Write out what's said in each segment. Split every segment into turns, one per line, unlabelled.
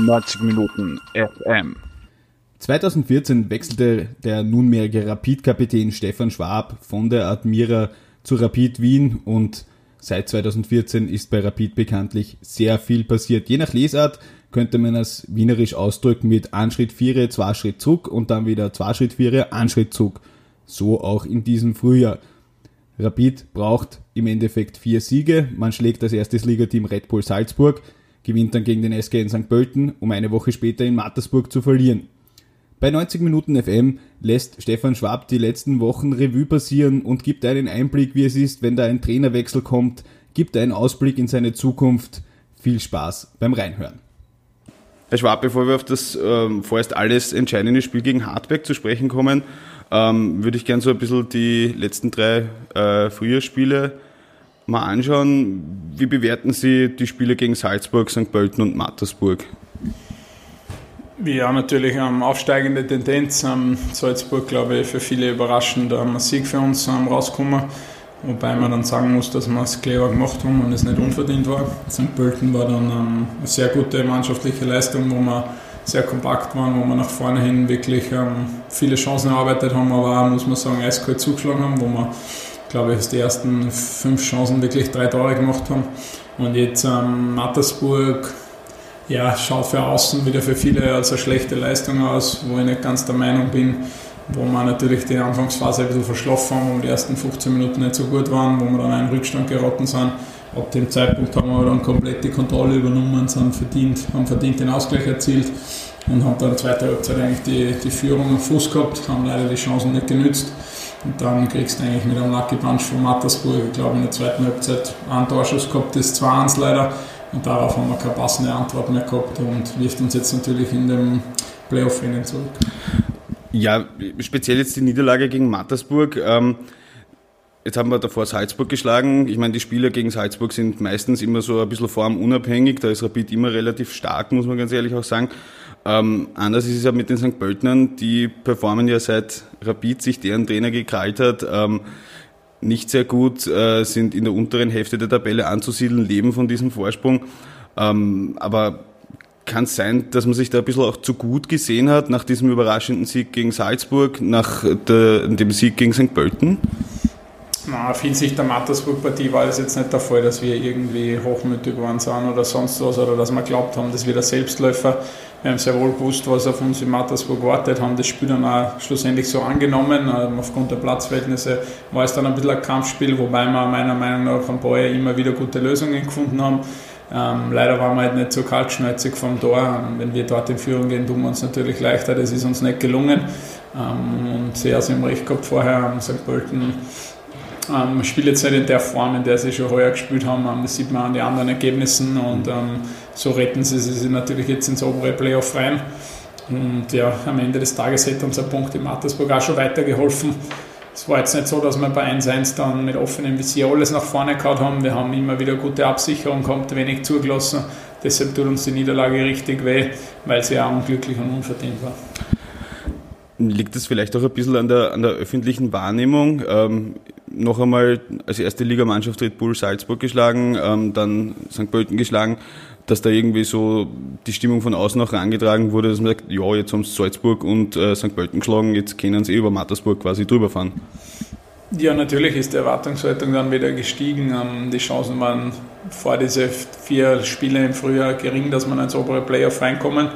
90 Minuten FM.
2014 wechselte der nunmehrige Rapid-Kapitän Stefan Schwab von der Admira zu Rapid Wien und seit 2014 ist bei Rapid bekanntlich sehr viel passiert. Je nach Lesart könnte man es wienerisch ausdrücken mit Anschritt Viere, zwei Schritt zurück und dann wieder zwei Schritt Viere, Anschritt zurück. So auch in diesem Frühjahr. Rapid braucht im Endeffekt vier Siege. Man schlägt das erste Ligateam Red Bull Salzburg, gewinnt dann gegen den SK in St. Pölten, um eine Woche später in Mattersburg zu verlieren. Bei 90 Minuten FM lässt Stefan Schwab die letzten Wochen Revue passieren und gibt einen Einblick, wie es ist, wenn da ein Trainerwechsel kommt, gibt einen Ausblick in seine Zukunft. Viel Spaß beim Reinhören.
Herr Schwab, bevor wir auf das ähm, vorerst alles entscheidende Spiel gegen Hartberg zu sprechen kommen, ähm, würde ich gerne so ein bisschen die letzten drei äh, Frühjahrsspiele mal anschauen. Wie bewerten Sie die Spiele gegen Salzburg, St. Pölten und Mattersburg?
Ja, natürlich ähm, aufsteigende Tendenz. Ähm, Salzburg, glaube ich, für viele überraschend ähm, ein Sieg für uns ähm, rausgekommen. Wobei man dann sagen muss, dass wir es clever gemacht haben und es nicht unverdient war. St. Pölten war dann ähm, eine sehr gute mannschaftliche Leistung, wo wir sehr kompakt waren, wo wir nach vorne hin wirklich ähm, viele Chancen erarbeitet haben, aber auch, muss man sagen, eiskalt zugeschlagen haben, wo wir, glaube ich, die ersten fünf Chancen wirklich drei Tore gemacht haben. Und jetzt ähm, Mattersburg, ja, schaut für außen wieder für viele als eine schlechte Leistung aus, wo ich nicht ganz der Meinung bin, wo wir natürlich die Anfangsphase ein bisschen verschlafen haben, wo die ersten 15 Minuten nicht so gut waren, wo wir dann einen Rückstand geraten sind. Ab dem Zeitpunkt haben wir dann komplett die Kontrolle übernommen, sind verdient, haben verdient den Ausgleich erzielt und haben dann zweiten Halbzeit eigentlich die, die Führung am Fuß gehabt, haben leider die Chancen nicht genützt. Und dann kriegst du eigentlich mit einem Lucky Punch von Mattersburg, ich glaube in der zweiten Halbzeit einen Torschuss gehabt, das 2-1 leider. Und darauf haben wir keine passende Antwort mehr gehabt und wirft uns jetzt natürlich in dem Playoff-Rennen zurück.
Ja, speziell jetzt die Niederlage gegen Mattersburg. Ähm Jetzt haben wir davor Salzburg geschlagen. Ich meine, die Spieler gegen Salzburg sind meistens immer so ein bisschen formunabhängig. Da ist Rapid immer relativ stark, muss man ganz ehrlich auch sagen. Ähm, anders ist es ja mit den St. Pöltnern. Die performen ja seit Rapid sich deren Trainer gekrallt hat. Ähm, nicht sehr gut, äh, sind in der unteren Hälfte der Tabelle anzusiedeln, leben von diesem Vorsprung. Ähm, aber kann es sein, dass man sich da ein bisschen auch zu gut gesehen hat nach diesem überraschenden Sieg gegen Salzburg, nach der, dem Sieg gegen St. Pölten?
Na, auf Hinsicht der Mattersburg-Partie war es jetzt nicht der Fall, dass wir irgendwie hochmütig waren sind oder sonst was oder dass wir glaubt haben, dass wir der Selbstläufer. Wir haben sehr wohl gewusst, was auf uns in Mattersburg wartet, haben das Spiel dann auch schlussendlich so angenommen. Ähm, aufgrund der Platzverhältnisse war es dann ein bisschen ein Kampfspiel, wobei wir meiner Meinung nach am Ball immer wieder gute Lösungen gefunden haben. Ähm, leider waren wir halt nicht so kaltschnäuzig vom Tor. Ähm, wenn wir dort in Führung gehen, tun wir uns natürlich leichter. Das ist uns nicht gelungen. Ähm, und sehr, sie haben recht gehabt vorher, St. Pölten ähm, spielt jetzt nicht in der Form, in der sie schon heuer gespielt haben. Ähm, das sieht man an den anderen Ergebnissen und ähm, so retten sie sich natürlich jetzt ins obere Playoff rein. Und ja, am Ende des Tages hätte uns ein Punkt in Mattersburg auch schon weitergeholfen. Es war jetzt nicht so, dass wir bei 1-1 dann mit offenem Visier alles nach vorne gehauen haben. Wir haben immer wieder gute Absicherung gehabt, wenig zugelassen. Deshalb tut uns die Niederlage richtig weh, weil sie auch unglücklich und unverdient war.
Liegt das vielleicht auch ein bisschen an der, an der öffentlichen Wahrnehmung? Ähm, noch einmal als erste Ligamannschaft Red Bull Salzburg geschlagen, ähm, dann St. Pölten geschlagen, dass da irgendwie so die Stimmung von außen auch herangetragen wurde, dass man sagt, ja, jetzt haben sie Salzburg und äh, St. Pölten geschlagen, jetzt können sie eh über Mattersburg quasi drüber fahren.
Ja, natürlich ist die Erwartungshaltung dann wieder gestiegen. Ähm, die Chancen waren vor diese vier Spiele im Frühjahr gering, dass man ins obere Playoff reinkommen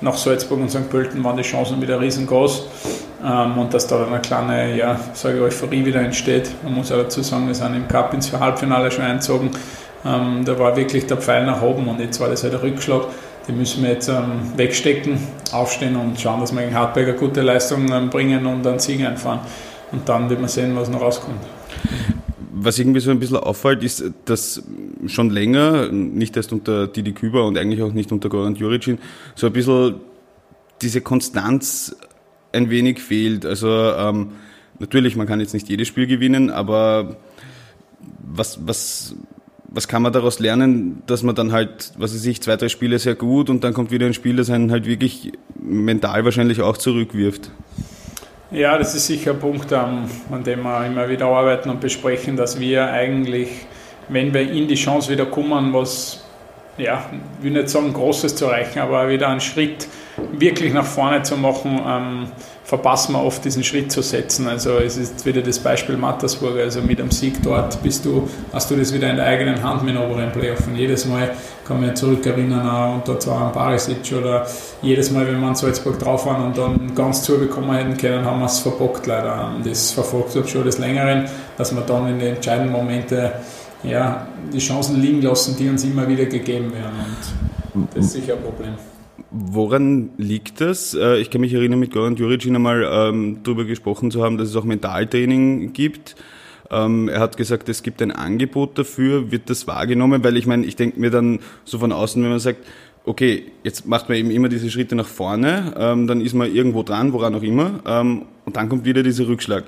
nach Salzburg und St. Pölten waren die Chancen wieder riesengroß. Ähm, und dass da eine kleine ja, sage Euphorie wieder entsteht. Man muss ja dazu sagen, wir sind im Cup ins Halbfinale schon eingezogen. Ähm, da war wirklich der Pfeil nach oben und jetzt war das halt der Rückschlag. Die müssen wir jetzt ähm, wegstecken, aufstehen und schauen, dass wir gegen Hartberg eine gute Leistung ähm, bringen und einen Sieg einfahren. Und dann wird man sehen, was noch rauskommt
was irgendwie so ein bisschen auffällt, ist, dass schon länger, nicht erst unter Didi Küber und eigentlich auch nicht unter Goran Juricin, so ein bisschen diese Konstanz ein wenig fehlt. Also ähm, natürlich, man kann jetzt nicht jedes Spiel gewinnen, aber was, was, was kann man daraus lernen, dass man dann halt, was weiß ich, zwei, drei Spiele sehr gut und dann kommt wieder ein Spiel, das einen halt wirklich mental wahrscheinlich auch zurückwirft?
Ja, das ist sicher ein Punkt, an dem wir immer wieder arbeiten und besprechen, dass wir eigentlich, wenn wir in die Chance wieder kommen, was ja, will nicht sagen Großes zu erreichen, aber wieder einen Schritt wirklich nach vorne zu machen, ähm, verpassen wir oft diesen Schritt zu setzen. Also es ist wieder das Beispiel Mattersburg, also mit einem Sieg dort bist du, hast du das wieder in der eigenen Hand mit dem oberen Playoff. Und jedes Mal kann man zurückerinnern auch unter zwar an Barisic oder jedes Mal, wenn wir an Salzburg drauf waren und dann ganz zubekommen hätten können, haben wir es verbockt leider. Das verfolgt uns schon des Längeren, dass wir dann in den entscheidenden Momenten ja, die Chancen liegen lassen, die uns immer wieder gegeben werden. Und das ist sicher ein Problem.
Woran liegt das? Äh, ich kann mich erinnern, mit Goran Juricin einmal ähm, darüber gesprochen zu haben, dass es auch Mentaltraining gibt. Ähm, er hat gesagt, es gibt ein Angebot dafür. Wird das wahrgenommen? Weil ich meine, ich denke mir dann so von außen, wenn man sagt, okay, jetzt macht man eben immer diese Schritte nach vorne, ähm, dann ist man irgendwo dran, woran auch immer, ähm, und dann kommt wieder dieser Rückschlag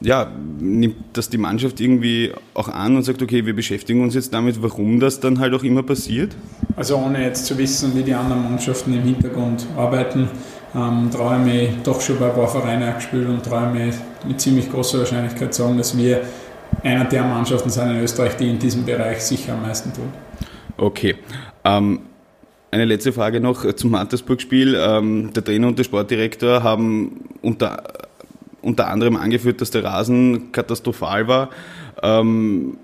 ja, nimmt das die Mannschaft irgendwie auch an und sagt, okay, wir beschäftigen uns jetzt damit, warum das dann halt auch immer passiert?
Also ohne jetzt zu wissen, wie die anderen Mannschaften im Hintergrund arbeiten, ähm, traue ich mich doch schon bei ein paar Vereinen gespielt und traue mich mit ziemlich großer Wahrscheinlichkeit sagen, dass wir einer der Mannschaften sind in Österreich, die in diesem Bereich sicher am meisten tun.
Okay. Ähm, eine letzte Frage noch zum Mattersburg-Spiel. Ähm, der Trainer und der Sportdirektor haben unter unter anderem angeführt, dass der Rasen katastrophal war. Ähm,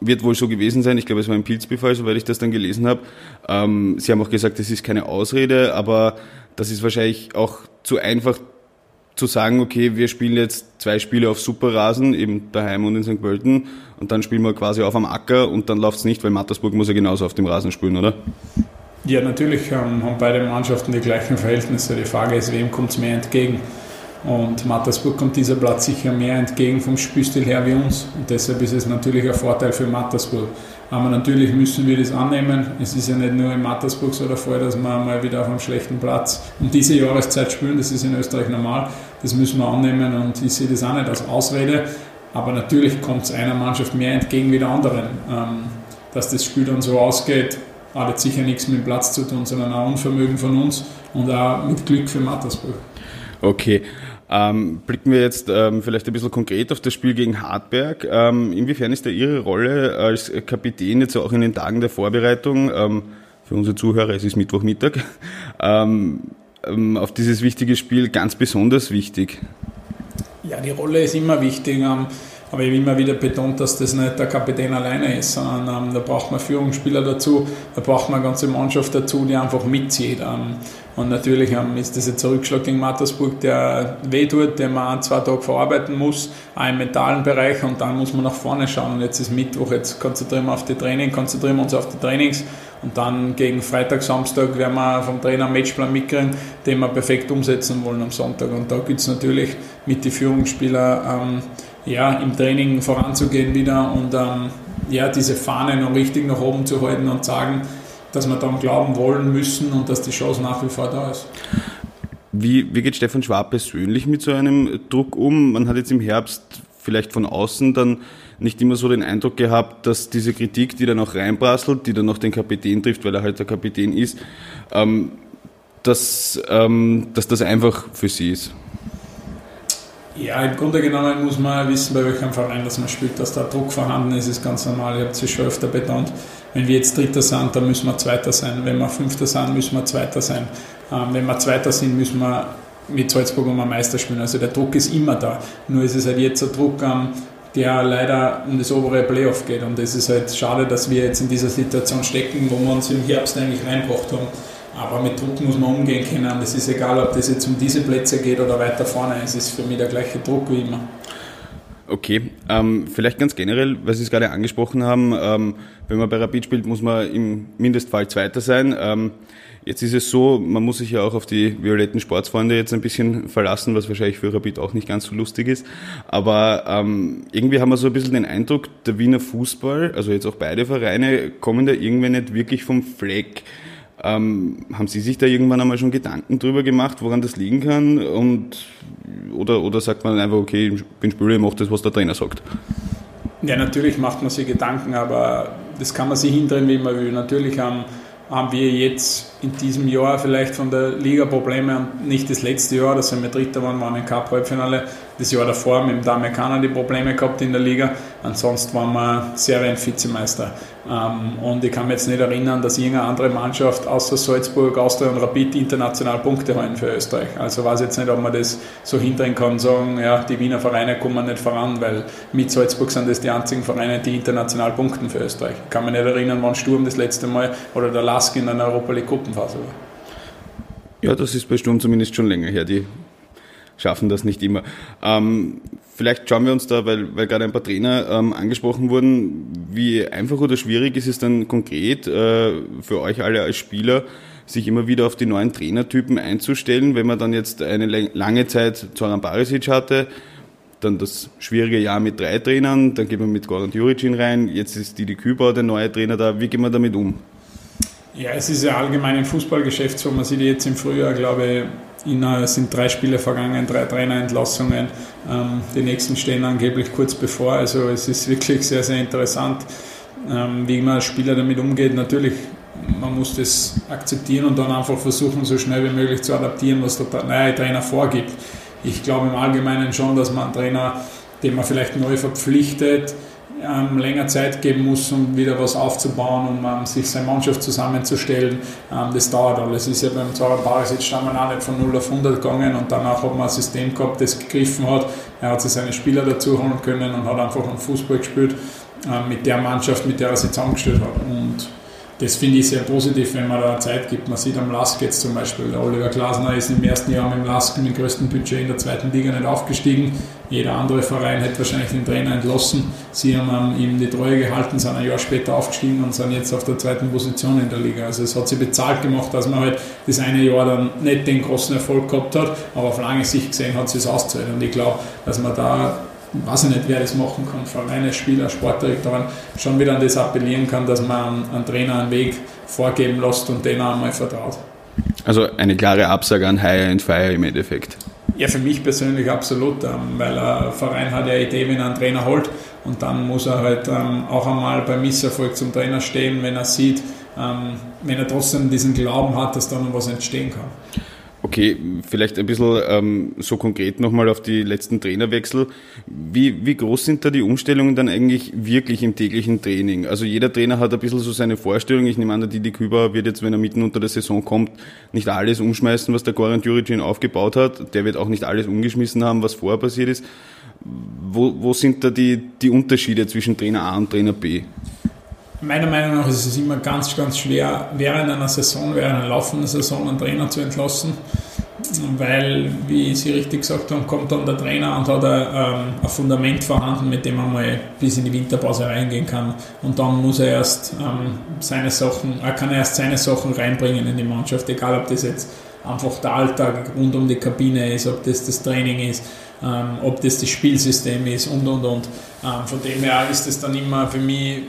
wird wohl so gewesen sein. Ich glaube, es war ein Pilzbefall, soweit ich das dann gelesen habe. Ähm, Sie haben auch gesagt, das ist keine Ausrede, aber das ist wahrscheinlich auch zu einfach zu sagen, okay, wir spielen jetzt zwei Spiele auf Superrasen, eben daheim und in St. Pölten, und dann spielen wir quasi auf am Acker und dann läuft es nicht, weil Mattersburg muss ja genauso auf dem Rasen spielen, oder?
Ja, natürlich ähm, haben beide Mannschaften die gleichen Verhältnisse. Die Frage ist, wem kommt es mehr entgegen? Und Mattersburg kommt dieser Platz sicher mehr entgegen vom Spielstil her wie uns. Und deshalb ist es natürlich ein Vorteil für Mattersburg. Aber natürlich müssen wir das annehmen. Es ist ja nicht nur in Mattersburg so der Fall, dass wir mal wieder auf einem schlechten Platz um diese Jahreszeit spielen. Das ist in Österreich normal. Das müssen wir annehmen und ich sehe das auch nicht als Ausrede. Aber natürlich kommt es einer Mannschaft mehr entgegen wie der anderen. Ähm, dass das Spiel dann so ausgeht, hat sicher nichts mit dem Platz zu tun, sondern auch Unvermögen von uns und auch mit Glück für Mattersburg.
Okay. Ähm, blicken wir jetzt ähm, vielleicht ein bisschen konkret auf das Spiel gegen Hartberg. Ähm, inwiefern ist da Ihre Rolle als Kapitän jetzt auch in den Tagen der Vorbereitung, ähm, für unsere Zuhörer, es ist Mittwochmittag, ähm, ähm, auf dieses wichtige Spiel ganz besonders wichtig?
Ja, die Rolle ist immer wichtig. Aber ich habe immer wieder betont, dass das nicht der Kapitän alleine ist, sondern ähm, da braucht man Führungsspieler dazu, da braucht man eine ganze Mannschaft dazu, die einfach mitzieht. Ähm, und natürlich ähm, ist das jetzt ein Rückschlag gegen Mattersburg, der wehtut, den man ein, zwei Tage verarbeiten muss, auch im mentalen Bereich und dann muss man nach vorne schauen. Und jetzt ist Mittwoch, jetzt konzentrieren wir auf die Training, konzentrieren wir uns auf die Trainings und dann gegen Freitag, Samstag werden wir vom Trainer einen Matchplan mitkriegen, den wir perfekt umsetzen wollen am Sonntag. Und da gibt es natürlich mit den Führungsspielern ähm, ja, im Training voranzugehen wieder und ähm, ja, diese Fahne noch richtig nach oben zu halten und sagen, dass wir daran glauben wollen müssen und dass die Chance nach wie vor da ist.
Wie, wie geht Stefan Schwab persönlich mit so einem Druck um? Man hat jetzt im Herbst vielleicht von außen dann nicht immer so den Eindruck gehabt, dass diese Kritik, die dann auch reinprasselt, die dann auch den Kapitän trifft, weil er halt der Kapitän ist, ähm, dass, ähm, dass das einfach für sie ist.
Ja, im Grunde genommen muss man wissen, bei welchem Verein das man spielt, dass da Druck vorhanden ist, ist ganz normal. Ich habe es schon öfter betont. Wenn wir jetzt Dritter sind, dann müssen wir Zweiter sein. Wenn wir Fünfter sind, müssen wir Zweiter sein. Ähm, wenn wir Zweiter sind, müssen wir mit Salzburg um einen Meister spielen. Also der Druck ist immer da. Nur ist es halt jetzt ein Druck, ähm, der leider um das obere Playoff geht. Und es ist halt schade, dass wir jetzt in dieser Situation stecken, wo wir uns im Herbst eigentlich reinbracht haben. Aber mit Druck muss man umgehen können. Es ist egal, ob das jetzt um diese Plätze geht oder weiter vorne. Es ist für mich der gleiche Druck wie immer.
Okay, ähm, vielleicht ganz generell, weil Sie es gerade angesprochen haben, ähm, wenn man bei Rapid spielt, muss man im Mindestfall Zweiter sein. Ähm, jetzt ist es so, man muss sich ja auch auf die violetten Sportsfreunde jetzt ein bisschen verlassen, was wahrscheinlich für Rapid auch nicht ganz so lustig ist. Aber ähm, irgendwie haben wir so ein bisschen den Eindruck, der Wiener Fußball, also jetzt auch beide Vereine, kommen da irgendwie nicht wirklich vom Fleck. Ähm, haben Sie sich da irgendwann einmal schon Gedanken drüber gemacht, woran das liegen kann? Und, oder, oder sagt man einfach, okay, ich bin Spieler, ich mache das, was der Trainer sagt?
Ja, natürlich macht man sich Gedanken, aber das kann man sich hindrehen, wie man will. Natürlich haben, haben wir jetzt in diesem Jahr vielleicht von der Liga Probleme und nicht das letzte Jahr, dass wir Dritter waren, waren im Cup-Halbfinale, das Jahr davor mit dem Damekana die Probleme gehabt in der Liga. Ansonsten waren wir Serien-Vizemeister. Ähm, und ich kann mich jetzt nicht erinnern, dass irgendeine andere Mannschaft außer Salzburg, Austria und Rapid international Punkte holen für Österreich. Also weiß jetzt nicht, ob man das so hindrehen kann, sagen, ja, die Wiener Vereine kommen nicht voran, weil mit Salzburg sind das die einzigen Vereine, die international punkten für Österreich. Ich kann mich nicht erinnern, wann Sturm das letzte Mal oder der Lask in einer Europa League Gruppenphase war.
Ja, das ist bei Sturm zumindest schon länger her. Die schaffen das nicht immer. Ähm, vielleicht schauen wir uns da, weil, weil gerade ein paar Trainer ähm, angesprochen wurden, wie einfach oder schwierig ist es dann konkret äh, für euch alle als Spieler, sich immer wieder auf die neuen Trainertypen einzustellen, wenn man dann jetzt eine lange Zeit Zoran Barisic hatte, dann das schwierige Jahr mit drei Trainern, dann geht man mit Goran Juricin rein, jetzt ist Didi Kübauer der neue Trainer da. Wie gehen wir damit um?
Ja, es ist ja allgemein im Fußballgeschäft so, man sieht jetzt im Frühjahr, glaube ich, es sind drei Spiele vergangen, drei Trainerentlassungen. Ähm, die nächsten stehen angeblich kurz bevor. Also es ist wirklich sehr, sehr interessant, ähm, wie man als Spieler damit umgeht. Natürlich, man muss das akzeptieren und dann einfach versuchen, so schnell wie möglich zu adaptieren, was der neue Trainer vorgibt. Ich glaube im Allgemeinen schon, dass man einen Trainer, den man vielleicht neu verpflichtet, ähm, länger Zeit geben muss, um wieder was aufzubauen, um ähm, sich seine Mannschaft zusammenzustellen. Ähm, das dauert alles. Es ist ja beim Zoran Barisic stammen auch nicht von 0 auf 100 gegangen und danach hat man ein System gehabt, das gegriffen hat. Er hat sich seine Spieler dazu holen können und hat einfach einen Fußball gespielt ähm, mit der Mannschaft, mit der er sich zusammengestellt hat. Und das finde ich sehr positiv, wenn man da Zeit gibt. Man sieht am Lask jetzt zum Beispiel, der Oliver Glasner ist im ersten Jahr mit dem Lask mit dem größten Budget in der zweiten Liga nicht aufgestiegen. Jeder andere Verein hätte wahrscheinlich den Trainer entlassen. Sie haben ihm die Treue gehalten, sind ein Jahr später aufgestiegen und sind jetzt auf der zweiten Position in der Liga. Also es hat sie bezahlt gemacht, dass man halt das eine Jahr dann nicht den großen Erfolg gehabt hat, aber auf lange Sicht gesehen hat sie es ausgezahlt. Und ich glaube, dass man da weiß ich nicht, wer das machen kann, Vereine, Spieler, Sportdirektoren, schon wieder an das appellieren kann, dass man einem Trainer einen Weg vorgeben lässt und den auch einmal vertraut.
Also eine klare Absage an Hire and Fire im Endeffekt.
Ja, für mich persönlich absolut, ähm, weil ein Verein hat ja eine Idee, wenn er einen Trainer holt und dann muss er halt ähm, auch einmal beim Misserfolg zum Trainer stehen, wenn er sieht, ähm, wenn er trotzdem diesen Glauben hat, dass da noch was entstehen kann.
Okay, vielleicht ein bisschen ähm, so konkret nochmal auf die letzten Trainerwechsel. Wie, wie groß sind da die Umstellungen dann eigentlich wirklich im täglichen Training? Also jeder Trainer hat ein bisschen so seine Vorstellung. Ich nehme an, der Didi Küber wird jetzt, wenn er mitten unter der Saison kommt, nicht alles umschmeißen, was der Goran Juricin aufgebaut hat. Der wird auch nicht alles umgeschmissen haben, was vorher passiert ist. Wo, wo sind da die, die Unterschiede zwischen Trainer A und Trainer B?
Meiner Meinung nach ist es immer ganz, ganz schwer, während einer Saison, während einer laufenden Saison einen Trainer zu entlassen, weil, wie Sie richtig gesagt haben, kommt dann der Trainer und hat ein, ähm, ein Fundament vorhanden, mit dem man mal bis in die Winterpause reingehen kann. Und dann muss er erst ähm, seine Sachen, er kann erst seine Sachen reinbringen in die Mannschaft, egal ob das jetzt einfach der Alltag rund um die Kabine ist, ob das das Training ist, ähm, ob das das Spielsystem ist und und und. Ähm, von dem her ist es dann immer für mich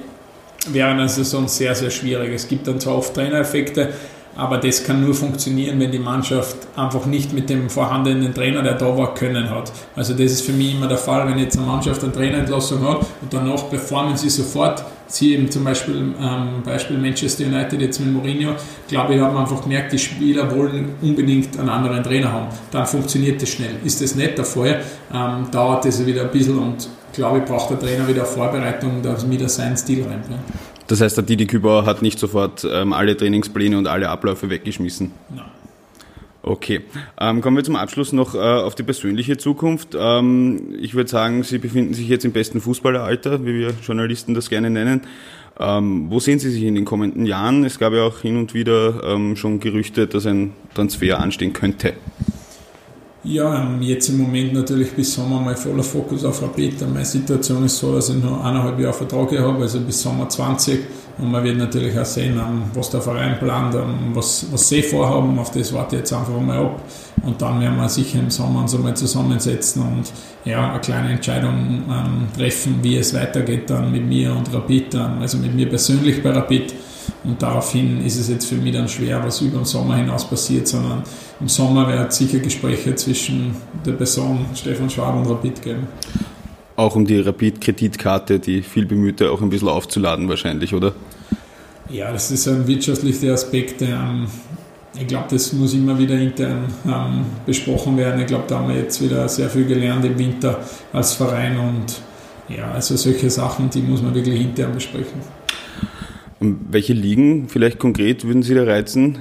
während einer Saison sehr, sehr schwierig. Es gibt dann zwar oft Trainereffekte, aber das kann nur funktionieren, wenn die Mannschaft einfach nicht mit dem vorhandenen Trainer, der da war, können hat. Also das ist für mich immer der Fall, wenn jetzt eine Mannschaft eine Trainerentlassung hat und danach performen sie sofort. Sie eben zum Beispiel, ähm, Beispiel Manchester United jetzt mit Mourinho, glaube ich, haben einfach gemerkt, die Spieler wollen unbedingt einen anderen Trainer haben. Dann funktioniert das schnell. Ist das nicht der Fall, ähm, dauert das wieder ein bisschen und glaube ich, braucht der Trainer wieder Vorbereitung, er wieder seinen Stil reinbringt.
Das heißt, der Didi Kübauer hat nicht sofort ähm, alle Trainingspläne und alle Abläufe weggeschmissen?
Nein.
Okay, ähm, kommen wir zum Abschluss noch äh, auf die persönliche Zukunft. Ähm, ich würde sagen, Sie befinden sich jetzt im besten Fußballeralter, wie wir Journalisten das gerne nennen. Ähm, wo sehen Sie sich in den kommenden Jahren? Es gab ja auch hin und wieder ähm, schon Gerüchte, dass ein Transfer anstehen könnte.
Ja, ähm, jetzt im Moment natürlich bis Sommer mal voller Fokus auf Rapid. Meine Situation ist so, dass ich noch eineinhalb Jahre Vertrag habe, also bis Sommer 20. Und man wird natürlich auch sehen, ähm, was der Verein plant, ähm, was, was sie vorhaben. Auf das warte ich jetzt einfach mal ab. Und dann werden wir sicher im Sommer uns einmal zusammensetzen und ja, eine kleine Entscheidung treffen, wie es weitergeht dann mit mir und Rapid, also mit mir persönlich bei Rapid. Und daraufhin ist es jetzt für mich dann schwer, was über den Sommer hinaus passiert, sondern im Sommer wird es sicher Gespräche zwischen der Person Stefan Schwab und Rapid geben.
Auch um die Rapid-Kreditkarte, die viel bemühte, auch ein bisschen aufzuladen wahrscheinlich, oder?
Ja, das ist ein wirtschaftlicher Aspekt. Ähm, ich glaube, das muss immer wieder intern ähm, besprochen werden. Ich glaube, da haben wir jetzt wieder sehr viel gelernt im Winter als Verein und ja, also solche Sachen, die muss man wirklich intern besprechen.
Welche Ligen vielleicht konkret würden Sie da reizen?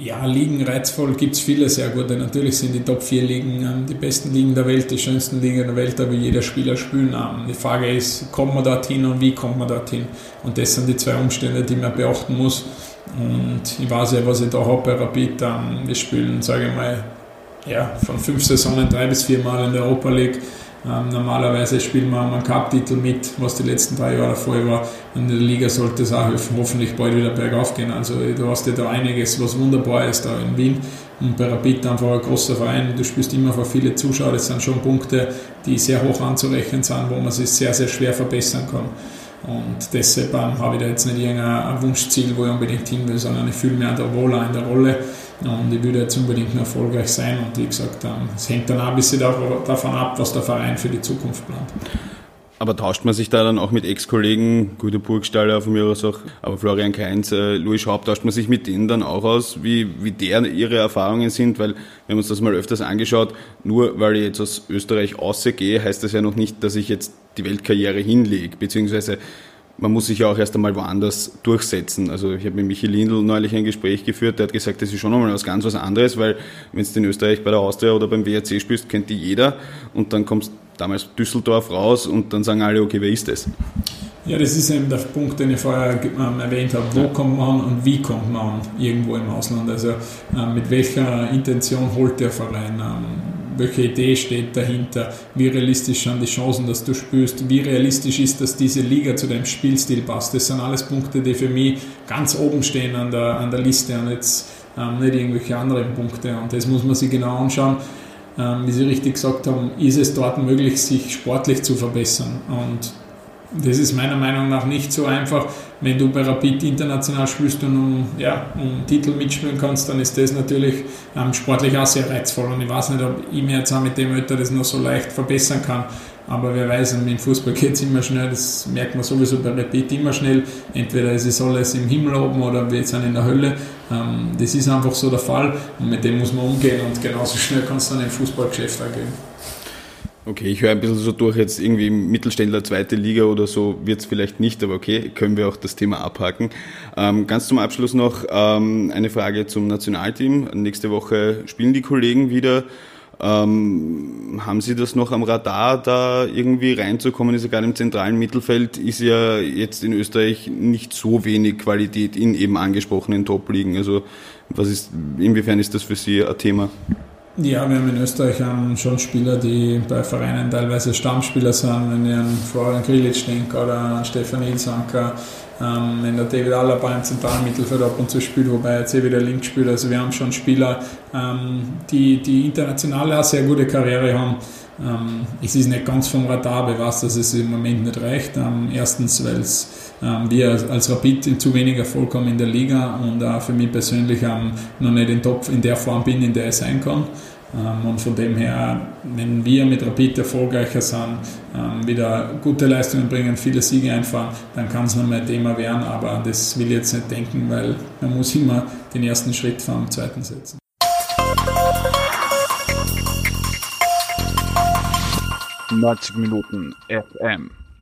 Ja, Ligen reizvoll gibt es viele sehr gute. Natürlich sind die Top 4 Ligen ähm, die besten Ligen der Welt, die schönsten Ligen der Welt, da will jeder Spieler spielen. Die Frage ist, kommt man dorthin und wie kommt man dorthin? Und das sind die zwei Umstände, die man beachten muss. Und ich weiß ja, was ich da habe bei Rapid. Ähm, wir spielen, sage ich mal, ja, von fünf Saisonen drei bis vier Mal in der Europa League. Ähm, normalerweise spielen wir einen Cup-Titel mit, was die letzten drei Jahre der Fall war. Und in der Liga sollte es auch hoffentlich bald wieder bergauf gehen. Also du hast ja da einiges, was wunderbar ist da in Wien. Und bei Rapid einfach ein großer Verein. Du spielst immer vor viele Zuschauer. Das sind schon Punkte, die sehr hoch anzurechnen sind, wo man sich sehr, sehr schwer verbessern kann. Und deshalb ähm, habe ich da jetzt nicht irgendein Wunschziel, wo ich unbedingt hin will, sondern ich fühle mich auch wohler in der Rolle und ich würde jetzt unbedingt noch erfolgreich sein. Und wie gesagt, es hängt dann auch ein bisschen davon ab, was der Verein für die Zukunft plant.
Aber tauscht man sich da dann auch mit Ex-Kollegen, Guido Burgstaller von mir aus auch, aber Florian Kainz, äh, Louis Schaub, tauscht man sich mit denen dann auch aus, wie, wie der ihre Erfahrungen sind? Weil, wir haben uns das mal öfters angeschaut, nur weil ich jetzt aus Österreich ausgehe, heißt das ja noch nicht, dass ich jetzt die Weltkarriere hinlege, beziehungsweise man muss sich ja auch erst einmal woanders durchsetzen. Also ich habe mit Michi Lindl neulich ein Gespräch geführt, der hat gesagt, das ist schon nochmal was ganz was anderes, weil wenn du in Österreich bei der Austria oder beim WRC spielst, kennt die jeder und dann kommst damals Düsseldorf raus und dann sagen alle, okay, wer ist das?
Ja, das ist eben der Punkt, den ich vorher ähm, erwähnt habe. Wo kommt man an und wie kommt man an irgendwo im Ausland? Also ähm, mit welcher Intention holt der Verein? Ähm, welche Idee steht dahinter, wie realistisch sind die Chancen, dass du spielst, wie realistisch ist, dass diese Liga zu deinem Spielstil passt. Das sind alles Punkte, die für mich ganz oben stehen an der, an der Liste und jetzt ähm, nicht irgendwelche anderen Punkte. Und das muss man sich genau anschauen. Ähm, wie Sie richtig gesagt haben, ist es dort möglich, sich sportlich zu verbessern. Und das ist meiner Meinung nach nicht so einfach. Wenn du bei Rapid international spielst und um, ja, um Titel mitspielen kannst, dann ist das natürlich ähm, sportlich auch sehr reizvoll. Und ich weiß nicht, ob ich mir jetzt auch mit dem Alter das noch so leicht verbessern kann. Aber wer weiß, im Fußball geht es immer schnell, das merkt man sowieso bei Rapid immer schnell. Entweder ist es alles im Himmel oben oder wir sind in der Hölle. Ähm, das ist einfach so der Fall und mit dem muss man umgehen und genauso schnell kann es dann im Fußballgeschäft auch gehen.
Okay, ich höre ein bisschen so durch, jetzt irgendwie Mittelständler, zweite Liga oder so wird es vielleicht nicht, aber okay, können wir auch das Thema abhaken. Ähm, ganz zum Abschluss noch ähm, eine Frage zum Nationalteam. Nächste Woche spielen die Kollegen wieder. Ähm, haben Sie das noch am Radar, da irgendwie reinzukommen? Ist ja gerade im zentralen Mittelfeld ist ja jetzt in Österreich nicht so wenig Qualität in eben angesprochenen Top-Ligen. Also was ist, inwiefern ist das für Sie ein Thema?
Ja, wir haben in Österreich schon Spieler, die bei Vereinen teilweise Stammspieler sind, wenn ich an Florian Grilic denke oder an Stefan Ilsanker, ähm, wenn der David Alaba im zentralen Mittelfeld ab und zu spielt, wobei er jetzt eh wieder links spielt. Also wir haben schon Spieler, ähm, die, die international auch sehr gute Karriere haben. Ähm, es ist nicht ganz vom Radar, bewusst, dass es im Moment nicht reicht. Ähm, erstens, weil ähm, wir als Rapid zu wenig Erfolg haben in der Liga und auch für mich persönlich ähm, noch nicht in, Top, in der Form bin, in der ich sein kann. Ähm, und von dem her, wenn wir mit Rapid erfolgreicher sind, ähm, wieder gute Leistungen bringen, viele Siege einfahren, dann kann es noch mal ein Thema werden, aber das will ich jetzt nicht denken, weil man muss immer den ersten Schritt vor dem zweiten setzen.
Neunzig Minuten FM.